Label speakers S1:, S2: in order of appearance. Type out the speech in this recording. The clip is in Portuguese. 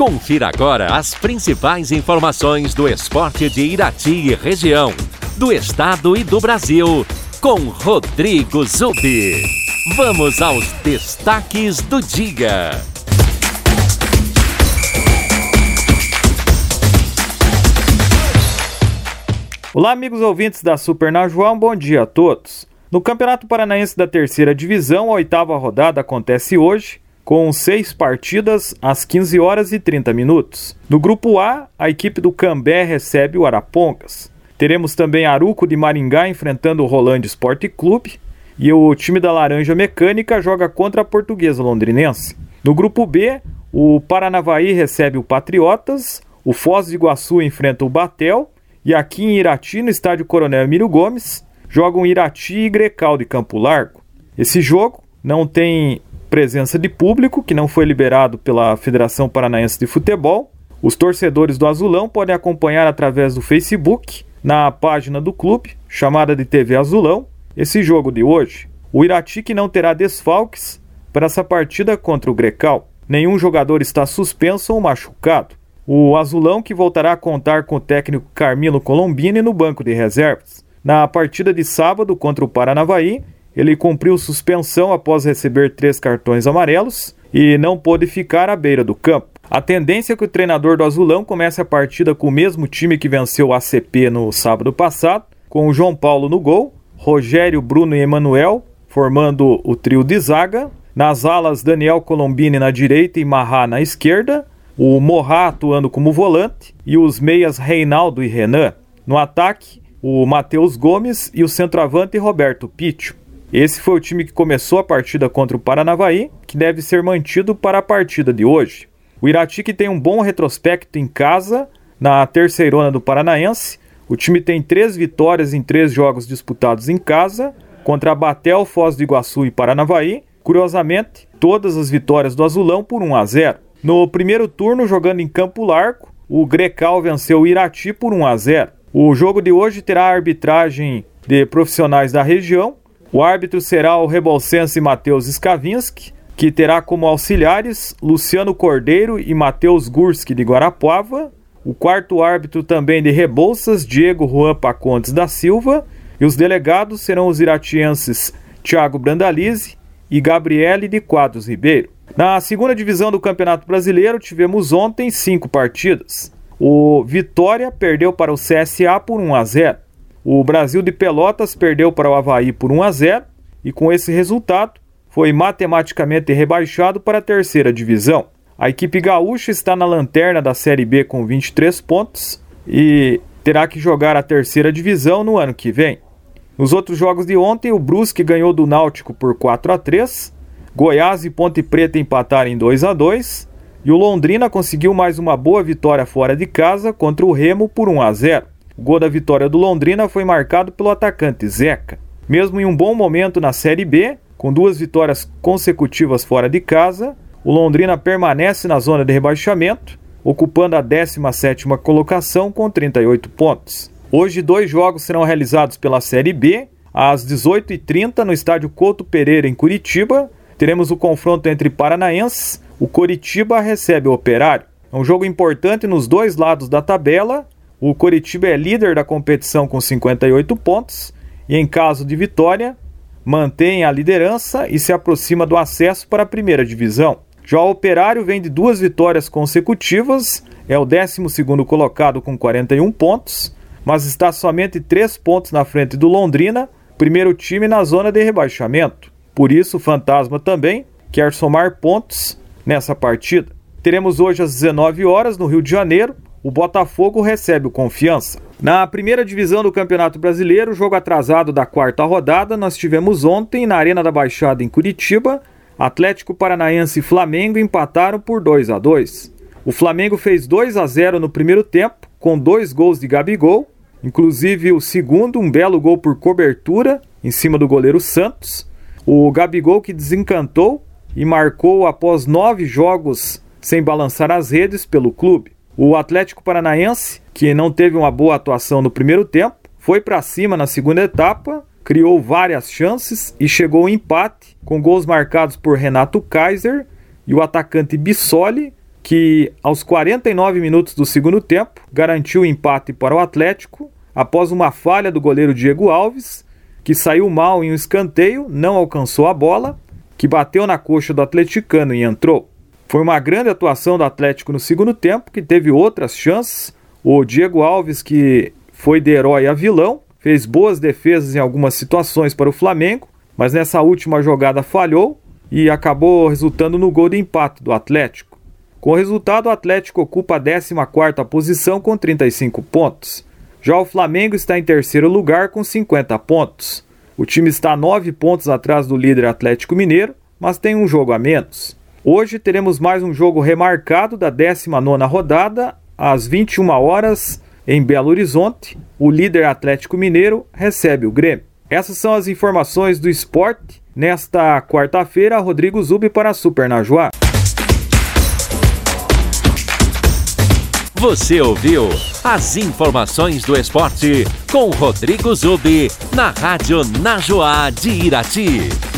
S1: Confira agora as principais informações do esporte de Irati e região, do estado e do Brasil, com Rodrigo Zubi. Vamos aos destaques do dia.
S2: Olá, amigos ouvintes da Super um bom dia a todos. No Campeonato Paranaense da Terceira Divisão, a oitava rodada acontece hoje com seis partidas às 15 horas e 30 minutos. No grupo A, a equipe do Cambé recebe o Arapongas. Teremos também Aruco de Maringá enfrentando o Rolândia Esporte Clube e o time da Laranja Mecânica joga contra a Portuguesa Londrinense. No grupo B, o Paranavaí recebe o Patriotas, o Foz do Iguaçu enfrenta o Batel e aqui em Irati, no estádio Coronel Emílio Gomes, jogam Irati e Grecal de Campo Largo. Esse jogo não tem presença de público, que não foi liberado pela Federação Paranaense de Futebol. Os torcedores do Azulão podem acompanhar através do Facebook, na página do clube, chamada de TV Azulão, esse jogo de hoje. O Irati que não terá desfalques para essa partida contra o Grecal. Nenhum jogador está suspenso ou machucado. O Azulão que voltará a contar com o técnico Carmilo Colombini no banco de reservas. Na partida de sábado contra o Paranavaí, ele cumpriu suspensão após receber três cartões amarelos e não pôde ficar à beira do campo. A tendência é que o treinador do Azulão comece a partida com o mesmo time que venceu o ACP no sábado passado, com o João Paulo no gol, Rogério, Bruno e Emanuel formando o trio de zaga, nas alas Daniel Colombini na direita e Marrá na esquerda, o Morra atuando como volante e os meias Reinaldo e Renan. No ataque, o Matheus Gomes e o centroavante Roberto Pitcho. Esse foi o time que começou a partida contra o Paranavaí, que deve ser mantido para a partida de hoje. O Irati que tem um bom retrospecto em casa, na terceirona do Paranaense. O time tem três vitórias em três jogos disputados em casa, contra Batel, Foz do Iguaçu e Paranavaí. Curiosamente, todas as vitórias do Azulão por 1 a 0. No primeiro turno, jogando em Campo Largo, o Grecal venceu o Irati por 1 a 0. O jogo de hoje terá a arbitragem de profissionais da região o árbitro será o rebolsense Matheus Skavinski, que terá como auxiliares Luciano Cordeiro e Matheus Gurski de Guarapuava. O quarto árbitro também de Rebouças, Diego Juan Pacontes da Silva. E os delegados serão os iratienses Thiago Brandalize e Gabriele de Quadros Ribeiro. Na segunda divisão do Campeonato Brasileiro, tivemos ontem cinco partidas. O Vitória perdeu para o CSA por 1 a 0. O Brasil de Pelotas perdeu para o Havaí por 1 a 0 e com esse resultado foi matematicamente rebaixado para a terceira divisão. A equipe gaúcha está na lanterna da Série B com 23 pontos e terá que jogar a terceira divisão no ano que vem. Nos outros jogos de ontem, o Brusque ganhou do Náutico por 4 a 3, Goiás e Ponte Preta empataram em 2 a 2 e o Londrina conseguiu mais uma boa vitória fora de casa contra o Remo por 1 a 0. O gol da vitória do Londrina foi marcado pelo atacante Zeca. Mesmo em um bom momento na Série B, com duas vitórias consecutivas fora de casa, o Londrina permanece na zona de rebaixamento, ocupando a 17ª colocação com 38 pontos. Hoje, dois jogos serão realizados pela Série B. Às 18h30, no estádio Couto Pereira, em Curitiba, teremos o confronto entre paranaenses. O Curitiba recebe o Operário. É um jogo importante nos dois lados da tabela o Coritiba é líder da competição com 58 pontos e, em caso de vitória, mantém a liderança e se aproxima do acesso para a primeira divisão. Já o Operário vem de duas vitórias consecutivas, é o 12 colocado com 41 pontos, mas está somente 3 pontos na frente do Londrina, primeiro time na zona de rebaixamento. Por isso, o Fantasma também quer somar pontos nessa partida. Teremos hoje às 19 horas no Rio de Janeiro o Botafogo recebe o Confiança. Na primeira divisão do Campeonato Brasileiro, jogo atrasado da quarta rodada, nós tivemos ontem na Arena da Baixada em Curitiba, Atlético Paranaense e Flamengo empataram por 2 a 2. O Flamengo fez 2 a 0 no primeiro tempo, com dois gols de Gabigol, inclusive o segundo, um belo gol por cobertura em cima do goleiro Santos. O Gabigol que desencantou e marcou após nove jogos sem balançar as redes pelo clube. O Atlético Paranaense, que não teve uma boa atuação no primeiro tempo, foi para cima na segunda etapa, criou várias chances e chegou ao empate com gols marcados por Renato Kaiser e o atacante Bissoli que aos 49 minutos do segundo tempo garantiu o empate para o Atlético após uma falha do goleiro Diego Alves, que saiu mal em um escanteio, não alcançou a bola, que bateu na coxa do atleticano e entrou. Foi uma grande atuação do Atlético no segundo tempo, que teve outras chances. O Diego Alves, que foi de herói a vilão, fez boas defesas em algumas situações para o Flamengo, mas nessa última jogada falhou e acabou resultando no gol de empate do Atlético. Com o resultado, o Atlético ocupa a 14ª posição com 35 pontos. Já o Flamengo está em terceiro lugar com 50 pontos. O time está 9 pontos atrás do líder Atlético Mineiro, mas tem um jogo a menos. Hoje teremos mais um jogo remarcado da 19ª rodada, às 21 horas, em Belo Horizonte. O líder Atlético Mineiro recebe o Grêmio. Essas são as informações do esporte. Nesta quarta-feira, Rodrigo Zubi para a Super Najuá.
S1: Você ouviu as informações do esporte com Rodrigo Zubi na Rádio Najuá de Irati.